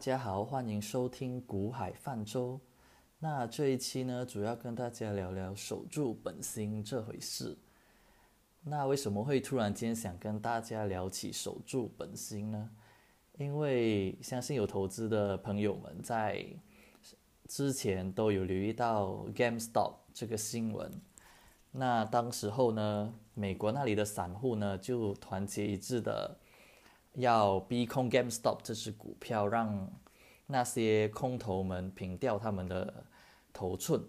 大家好，欢迎收听股海泛舟。那这一期呢，主要跟大家聊聊守住本心这回事。那为什么会突然间想跟大家聊起守住本心呢？因为相信有投资的朋友们在之前都有留意到 GameStop 这个新闻。那当时候呢，美国那里的散户呢就团结一致的。要逼空 GameStop 这只股票，让那些空头们平掉他们的头寸。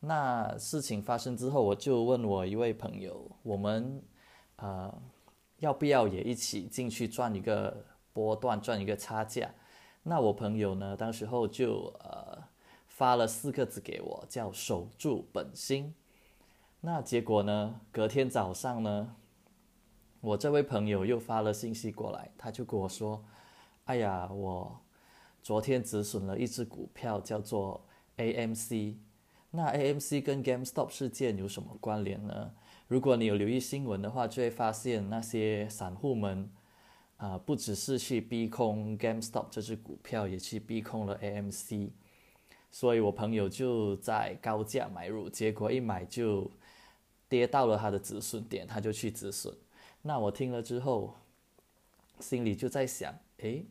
那事情发生之后，我就问我一位朋友，我们呃要不要也一起进去赚一个波段，赚一个差价？那我朋友呢，当时候就呃发了四个字给我，叫守住本心。那结果呢，隔天早上呢？我这位朋友又发了信息过来，他就跟我说：“哎呀，我昨天止损了一只股票，叫做 AMC。那 AMC 跟 GameStop 事件有什么关联呢？如果你有留意新闻的话，就会发现那些散户们啊，不只是去逼空 GameStop 这只股票，也去逼空了 AMC。所以我朋友就在高价买入，结果一买就跌到了他的止损点，他就去止损。”那我听了之后，心里就在想：诶，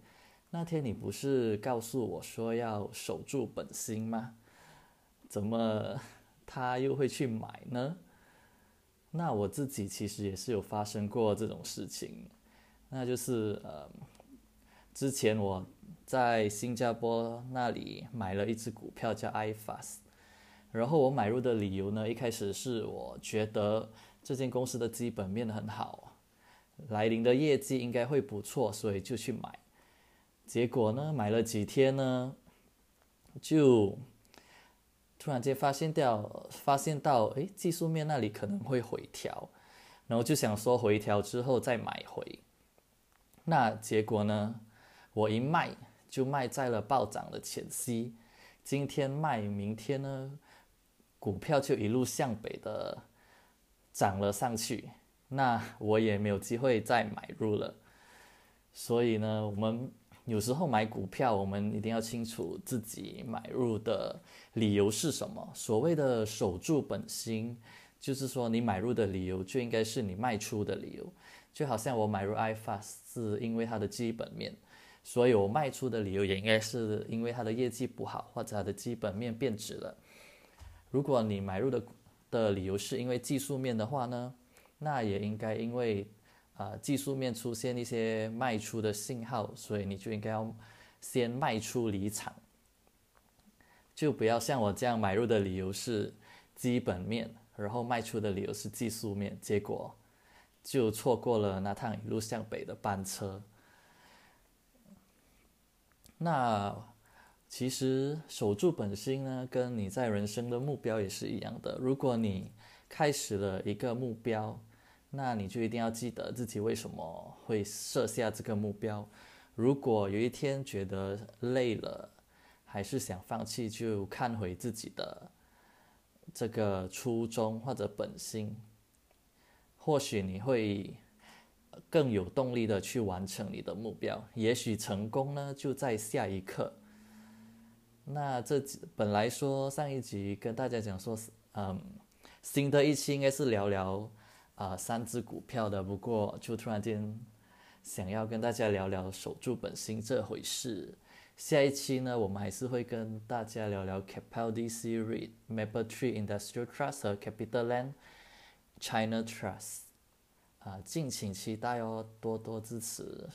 那天你不是告诉我说要守住本心吗？怎么他又会去买呢？那我自己其实也是有发生过这种事情，那就是呃，之前我在新加坡那里买了一只股票叫 iFast，然后我买入的理由呢，一开始是我觉得这间公司的基本面很好。来临的业绩应该会不错，所以就去买。结果呢，买了几天呢，就突然间发现掉，发现到哎，技术面那里可能会回调，然后就想说回调之后再买回。那结果呢，我一卖就卖在了暴涨的前夕。今天卖，明天呢，股票就一路向北的涨了上去。那我也没有机会再买入了，所以呢，我们有时候买股票，我们一定要清楚自己买入的理由是什么。所谓的守住本心，就是说你买入的理由就应该是你卖出的理由。就好像我买入 iFast 是因为它的基本面，所以我卖出的理由也应该是因为它的业绩不好或者它的基本面变质了。如果你买入的的理由是因为技术面的话呢？那也应该因为，啊，技术面出现一些卖出的信号，所以你就应该要先卖出离场，就不要像我这样买入的理由是基本面，然后卖出的理由是技术面，结果就错过了那趟一路向北的班车。那其实守住本心呢，跟你在人生的目标也是一样的。如果你开始了一个目标，那你就一定要记得自己为什么会设下这个目标。如果有一天觉得累了，还是想放弃，就看回自己的这个初衷或者本心，或许你会更有动力的去完成你的目标。也许成功呢就在下一刻。那这本来说上一集跟大家讲说，嗯，新的一期应该是聊聊。啊，三只股票的，不过就突然间想要跟大家聊聊守住本心这回事。下一期呢，我们还是会跟大家聊聊 Capital DC REIT、Mapletree Industrial Trust 和 Capital Land China Trust。啊，敬请期待哦，多多支持。